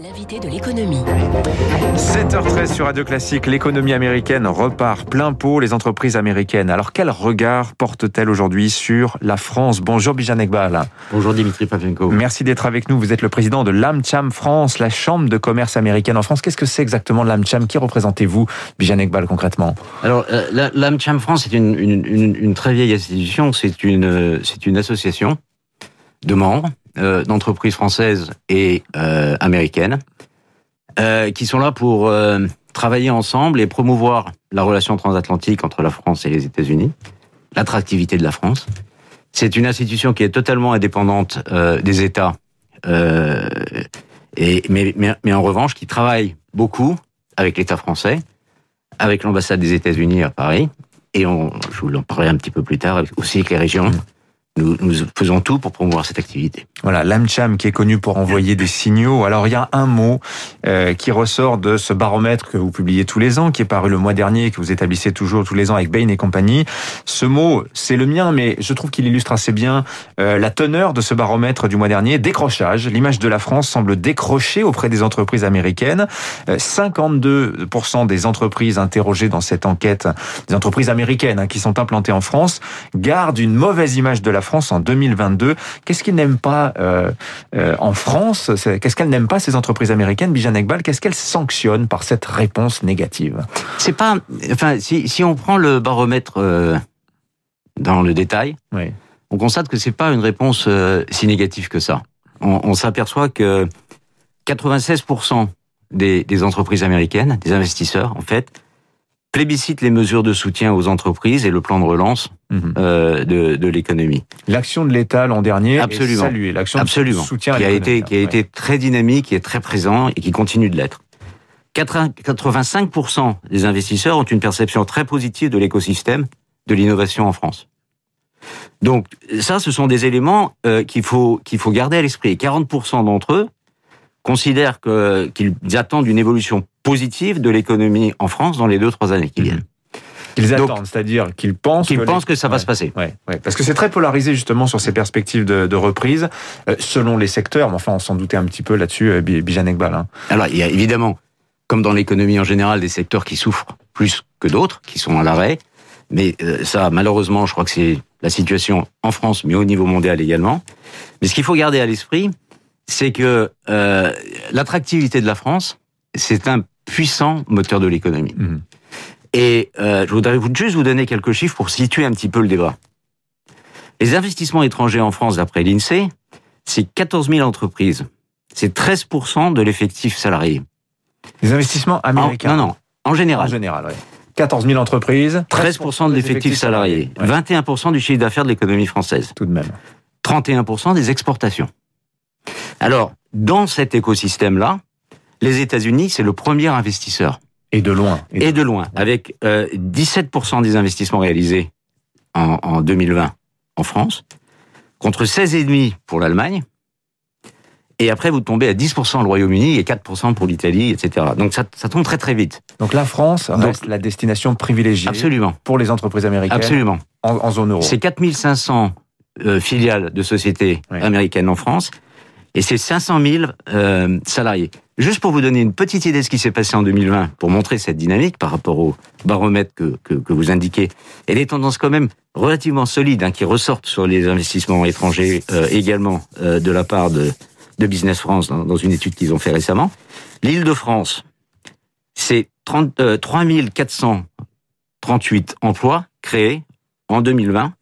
L'invité de l'économie. 7h13 sur Radio Classique, l'économie américaine repart plein pot, les entreprises américaines. Alors quel regard portent-elles aujourd'hui sur la France? Bonjour Bijan Ekbal. Bonjour Dimitri Pavlenko. Merci d'être avec nous. Vous êtes le président de l'AmCham France, la chambre de commerce américaine en France. Qu'est-ce que c'est exactement l'AmCham? Qui représentez-vous, Bijan Ekbal, concrètement? Alors euh, l'AmCham France est une, une, une, une, très vieille institution. C'est une, c'est une association de membres euh, d'entreprises françaises et euh, américaines euh, qui sont là pour travailler ensemble et promouvoir la relation transatlantique entre la France et les États-Unis, l'attractivité de la France. C'est une institution qui est totalement indépendante des États, mais, en revanche qui travaille beaucoup avec l'État français, avec l'ambassade des États-Unis à Paris, et je vous en parlerai un petit peu plus tard, aussi avec les régions. Nous, nous, faisons tout pour promouvoir cette activité. Voilà, l'AmCham qui est connu pour envoyer des signaux. Alors il y a un mot euh, qui ressort de ce baromètre que vous publiez tous les ans, qui est paru le mois dernier, que vous établissez toujours tous les ans avec Bain et compagnie. Ce mot, c'est le mien, mais je trouve qu'il illustre assez bien euh, la teneur de ce baromètre du mois dernier. Décrochage. L'image de la France semble décrocher auprès des entreprises américaines. Euh, 52% des entreprises interrogées dans cette enquête, des entreprises américaines hein, qui sont implantées en France, gardent une mauvaise image de la France en 2022. Qu'est-ce qu'ils n'aiment pas euh, euh, en France? Qu'est-ce qu'elles n'aiment pas ces entreprises américaines, Bijan Ekbal Qu'est-ce qu'elles sanctionnent par cette réponse négative? C'est pas, enfin, si, si on prend le baromètre euh, dans le détail, oui. on constate que c'est pas une réponse si négative que ça. On, on s'aperçoit que 96% des, des entreprises américaines, des investisseurs, en fait, plébiscite les mesures de soutien aux entreprises et le plan de relance mmh. euh, de, de l'économie. L'action de l'État l'an dernier Absolument. est saluée. L'action de soutien qui a été qui a ouais. été très dynamique, qui est très présent et qui continue de l'être. 85% des investisseurs ont une perception très positive de l'écosystème de l'innovation en France. Donc ça, ce sont des éléments euh, qu'il faut qu'il faut garder à l'esprit. 40% d'entre eux considèrent que qu'ils attendent une évolution positive de l'économie en France dans les deux trois années qui viennent. Qu'ils attendent, c'est-à-dire qu'ils pensent qu'ils que pensent les... que ça va ouais, se passer. Ouais, ouais. Parce que c'est très polarisé justement sur ces perspectives de, de reprise euh, selon les secteurs. Mais enfin, on s'en doutait un petit peu là-dessus, euh, Bijan Ekbal. Hein. Alors, il y a évidemment, comme dans l'économie en général, des secteurs qui souffrent plus que d'autres, qui sont à l'arrêt. Mais euh, ça, malheureusement, je crois que c'est la situation en France, mais au niveau mondial également. Mais ce qu'il faut garder à l'esprit, c'est que euh, l'attractivité de la France, c'est un puissant moteur de l'économie. Mmh. Et euh, je voudrais juste vous donner quelques chiffres pour situer un petit peu le débat. Les investissements étrangers en France, d'après l'INSEE, c'est 14 000 entreprises. C'est 13% de l'effectif salarié. Les investissements américains en, Non, non, en général. En général, oui. 14 000 entreprises. 13%, de l'effectif salarié. Ouais. 21% du chiffre d'affaires de l'économie française. Tout de même. 31% des exportations. Alors, dans cet écosystème-là, les États-Unis, c'est le premier investisseur. Et de loin. Et de, et de loin, avec euh, 17% des investissements réalisés en, en 2020 en France, contre 16,5% pour l'Allemagne. Et après, vous tombez à 10% le Royaume-Uni et 4% pour l'Italie, etc. Donc ça, ça, tombe très très vite. Donc la France reste Donc, la destination privilégiée absolument. pour les entreprises américaines absolument. En, en zone euro. C'est 4500 euh, filiales de sociétés oui. américaines en France et c'est 500 000 euh, salariés. Juste pour vous donner une petite idée de ce qui s'est passé en 2020, pour montrer cette dynamique par rapport au baromètre que, que, que vous indiquez, et les tendances quand même relativement solides hein, qui ressortent sur les investissements étrangers euh, également euh, de la part de, de Business France dans, dans une étude qu'ils ont fait récemment. L'île de France, c'est euh, 3 438 emplois créés en 2020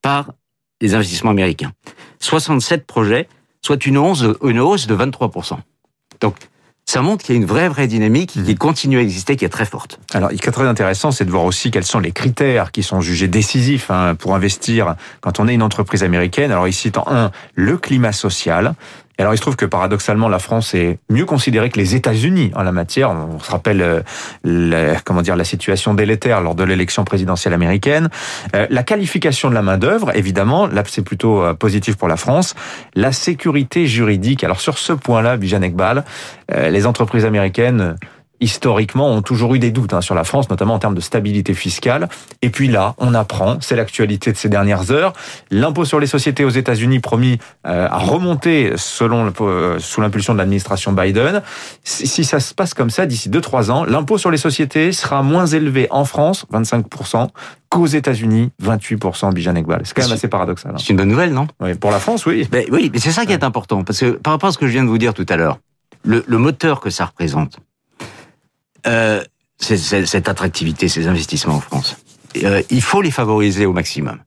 par les investissements américains. 67 projets soit une hausse, une hausse de 23%. Donc, ça montre qu'il y a une vraie, vraie dynamique qui continue à exister, qui est très forte. Alors, ce qui est très intéressant, c'est de voir aussi quels sont les critères qui sont jugés décisifs hein, pour investir quand on est une entreprise américaine. Alors, ici, en un, le climat social. Et alors, il se trouve que paradoxalement, la France est mieux considérée que les États-Unis en la matière. On se rappelle, euh, la, comment dire, la situation délétère lors de l'élection présidentielle américaine. Euh, la qualification de la main d'œuvre, évidemment, là, c'est plutôt euh, positif pour la France. La sécurité juridique. Alors, sur ce point-là, Bijan Ekbal, euh, les entreprises américaines historiquement, ont toujours eu des doutes hein, sur la France, notamment en termes de stabilité fiscale. Et puis là, on apprend, c'est l'actualité de ces dernières heures, l'impôt sur les sociétés aux États-Unis promis euh, à remonter selon euh, sous l'impulsion de l'administration Biden. Si, si, ça se passe comme ça d'ici 2-3 ans, l'impôt sur les sociétés sera moins élevé en France, 25%, qu'aux États-Unis, 28% Bijan Ekbal. C'est quand même assez paradoxal. Hein. C'est une bonne nouvelle, non? Oui, pour la France, oui. Ben, oui, mais c'est ça qui est important, parce que par rapport à ce que je viens de vous dire tout à l'heure, le, le, moteur que ça représente, euh, cette attractivité, ces investissements en France. Euh, il faut les favoriser au maximum.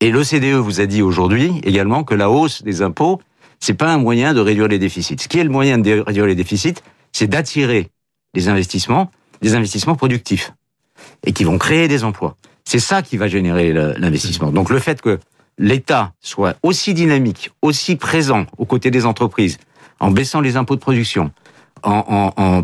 Et l'OCDE vous a dit aujourd'hui également que la hausse des impôts, c'est pas un moyen de réduire les déficits. Ce qui est le moyen de réduire les déficits, c'est d'attirer des investissements, des investissements productifs, et qui vont créer des emplois. C'est ça qui va générer l'investissement. Donc le fait que l'État soit aussi dynamique, aussi présent aux côtés des entreprises, en baissant les impôts de production, en, en, en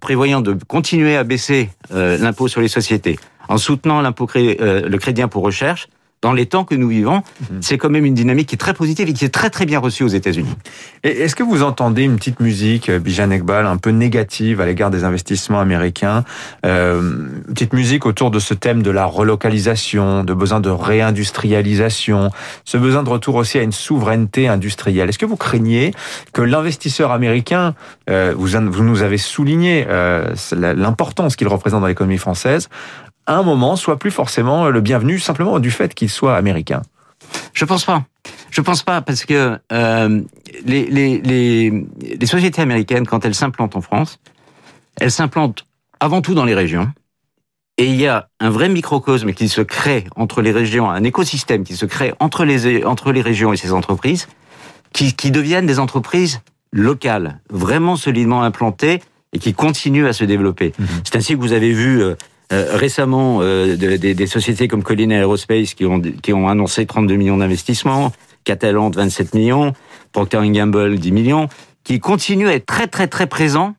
prévoyant de continuer à baisser euh, l'impôt sur les sociétés, en soutenant l'impôt euh, le crédit impôt recherche, dans les temps que nous vivons, mhm. c'est quand même une dynamique qui est très positive et qui est très très bien reçue aux États-Unis. Est-ce que vous entendez une petite musique, euh, Bijan Ekbal, un peu négative à l'égard des investissements américains euh, Une petite musique autour de ce thème de la relocalisation, de besoin de réindustrialisation, ce besoin de retour aussi à une souveraineté industrielle? Est-ce que vous craignez que l'investisseur américain, euh, vous, vous nous avez souligné euh, l'importance qu'il représente dans l'économie française, un moment soit plus forcément le bienvenu simplement du fait qu'il soit américain Je pense pas. Je pense pas parce que euh, les, les, les, les sociétés américaines, quand elles s'implantent en France, elles s'implantent avant tout dans les régions. Et il y a un vrai microcosme qui se crée entre les régions, un écosystème qui se crée entre les, entre les régions et ces entreprises, qui, qui deviennent des entreprises locales, vraiment solidement implantées et qui continuent à se développer. Mmh. C'est ainsi que vous avez vu euh, récemment euh, de, de, des sociétés comme Colin Aerospace qui ont, qui ont annoncé 32 millions d'investissements, Catalan 27 millions, Procter Gamble 10 millions, qui continuent à être très très très présents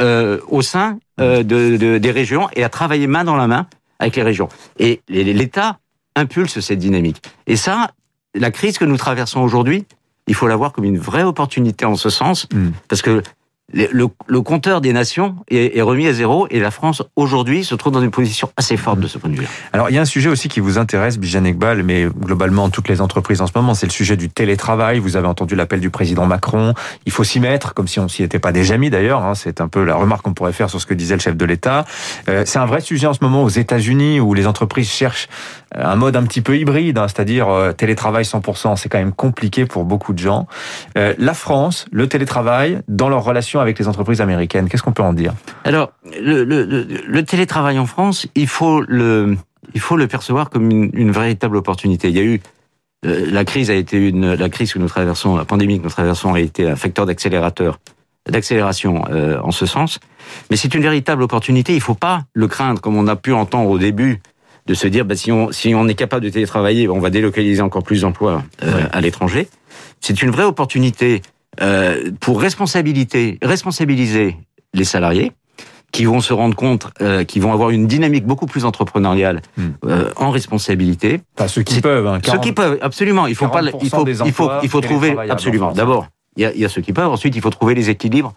euh, au sein euh, de, de, des régions et à travailler main dans la main avec les régions. Et l'État impulse cette dynamique. Et ça, la crise que nous traversons aujourd'hui, il faut la voir comme une vraie opportunité en ce sens, mm. parce que le, compteur des nations est, remis à zéro et la France aujourd'hui se trouve dans une position assez forte de ce point de vue. Alors il y a un sujet aussi qui vous intéresse, Bijan Ekbal, mais globalement toutes les entreprises en ce moment, c'est le sujet du télétravail. Vous avez entendu l'appel du président Macron. Il faut s'y mettre, comme si on s'y était pas déjà mis d'ailleurs. Hein. C'est un peu la remarque qu'on pourrait faire sur ce que disait le chef de l'État. Euh, c'est un vrai sujet en ce moment aux États-Unis où les entreprises cherchent un mode un petit peu hybride, hein, c'est-à-dire euh, télétravail 100%. C'est quand même compliqué pour beaucoup de gens. Euh, la France, le télétravail dans leur avec les entreprises américaines. Qu'est-ce qu'on peut en dire? Alors, le, le, le, télétravail en France, il faut le, il faut le percevoir comme une, une véritable opportunité. Il y a eu euh, la crise a été une la crise que nous traversons, la pandémie que nous traversons a été un facteur d'accélérateur, d'accélération euh, en ce sens. Mais c'est une véritable opportunité. Il faut pas le craindre comme on a pu entendre au début de se dire bah, si on si on est capable de télétravailler, on va délocaliser encore plus d'emplois euh, à l'étranger. C'est une vraie opportunité euh, pour responsabilité, responsabiliser les salariés qui vont se rendre compte, euh, qui vont avoir une dynamique beaucoup plus entrepreneuriale hmm. euh, en responsabilité. Enfin, ceux qui peuvent. Hein, 40, ceux qui peuvent, absolument. Il faut pas, il faut, il faut, il faut trouver absolument. D'abord, il y, a, y a ceux qui peuvent. Ensuite, il faut trouver les équilibres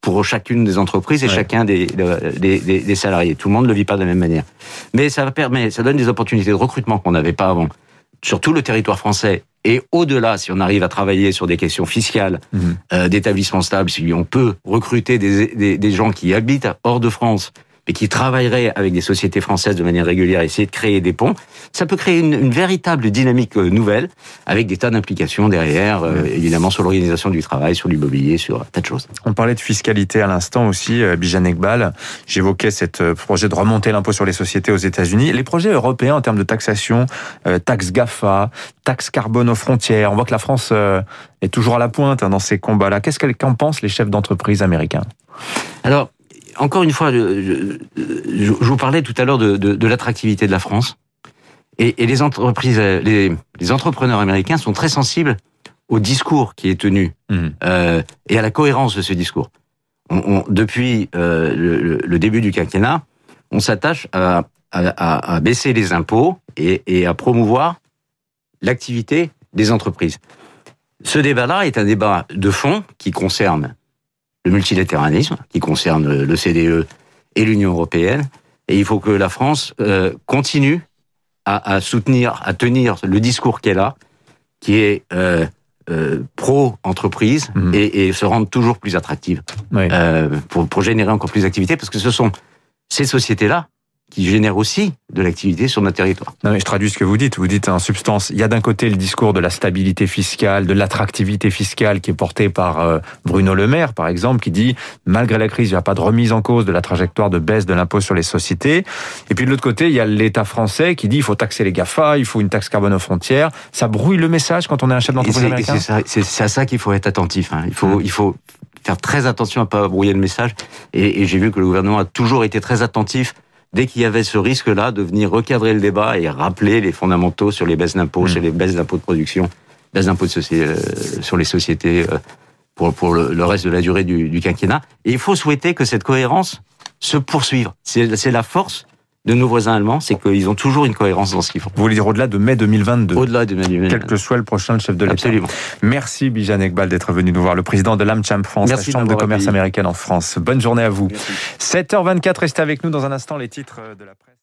pour chacune des entreprises et ouais. chacun des, des, des, des, salariés. Tout le monde ne le vit pas de la même manière. Mais ça permet, ça donne des opportunités de recrutement qu'on n'avait pas avant sur tout le territoire français et au-delà, si on arrive à travailler sur des questions fiscales, mmh. euh, d'établissement stable, si on peut recruter des, des, des, gens qui habitent hors de France mais qui travaillerait avec des sociétés françaises de manière régulière, essayer de créer des ponts, ça peut créer une, une véritable dynamique euh, nouvelle, avec des tas d'implications derrière, euh, évidemment sur l'organisation du travail, sur l'immobilier, sur un tas de choses. On parlait de fiscalité à l'instant aussi, euh, Bijan Ekbal. J'évoquais cette euh, projet de remonter l'impôt sur les sociétés aux États-Unis. Les projets européens en termes de taxation, euh, taxe GAFA, taxe carbone aux frontières, on voit que la France euh, est toujours à la pointe hein, dans ces combats-là. Qu'est-ce qu'en pensent les chefs d'entreprise américains? Alors, encore une fois, je, je, je, vous parlais tout à l'heure de, de, de l'attractivité de la France. Et, et, les entreprises, les, les, entrepreneurs américains sont très sensibles au discours qui est tenu mmh. euh, et à la cohérence de ce discours. On, on, depuis euh, le, le, début du quinquennat, on s'attache à, à, à, baisser les impôts et, et à promouvoir l'activité des entreprises. Ce débat-là est un débat de fond qui concerne le multilatéralisme, qui concerne le CDE et l'Union européenne. Et il faut que la France euh, continue à, à, soutenir, à tenir le discours qu'elle a, qui est euh, euh, pro-entreprise mmh. et, et, se rendre toujours plus attractive oui. euh, pour, pour générer encore plus d'activités, parce que ce sont ces sociétés-là qui génère aussi de l'activité sur notre territoire. Non, mais je traduis ce que vous dites. Vous dites en substance, il y a d'un côté le discours de la stabilité fiscale, de l'attractivité fiscale qui est porté par euh, Bruno Le Maire, par exemple, qui dit malgré la crise, il n'y a pas de remise en cause de la trajectoire de baisse de l'impôt sur les sociétés. Et puis de l'autre côté, il y a l'État français qui dit il faut taxer les GAFA, il faut une taxe carbone aux frontières. Ça brouille le message quand on est un chef d'entreprise américain? C'est à ça qu'il faut être attentif. Hein. Il faut, mmh. il faut faire très attention à pas brouiller le message. Et, et j'ai vu que le gouvernement a toujours été très attentif dès qu'il y avait ce risque-là de venir recadrer le débat et rappeler les fondamentaux sur les baisses d'impôts, mmh. sur les baisses d'impôts de production, baisses d'impôts de euh, sur les sociétés euh, pour, pour le, le, reste de la durée du, du, quinquennat. Et il faut souhaiter que cette cohérence se poursuive. C'est la force de nos voisins allemands, c'est qu'ils ont toujours une cohérence dans ce qu'ils font. Vous voulez dire au-delà de mai 2022 Au-delà de mai 2022. Quel que soit le prochain chef de l'État. Absolument. Merci Bijan Ekbal d'être venu nous voir, le président de l'AmCham France, Merci la Chambre de commerce américaine en France. Bonne journée à vous. 7h24, restez avec nous dans un instant les titres de la presse.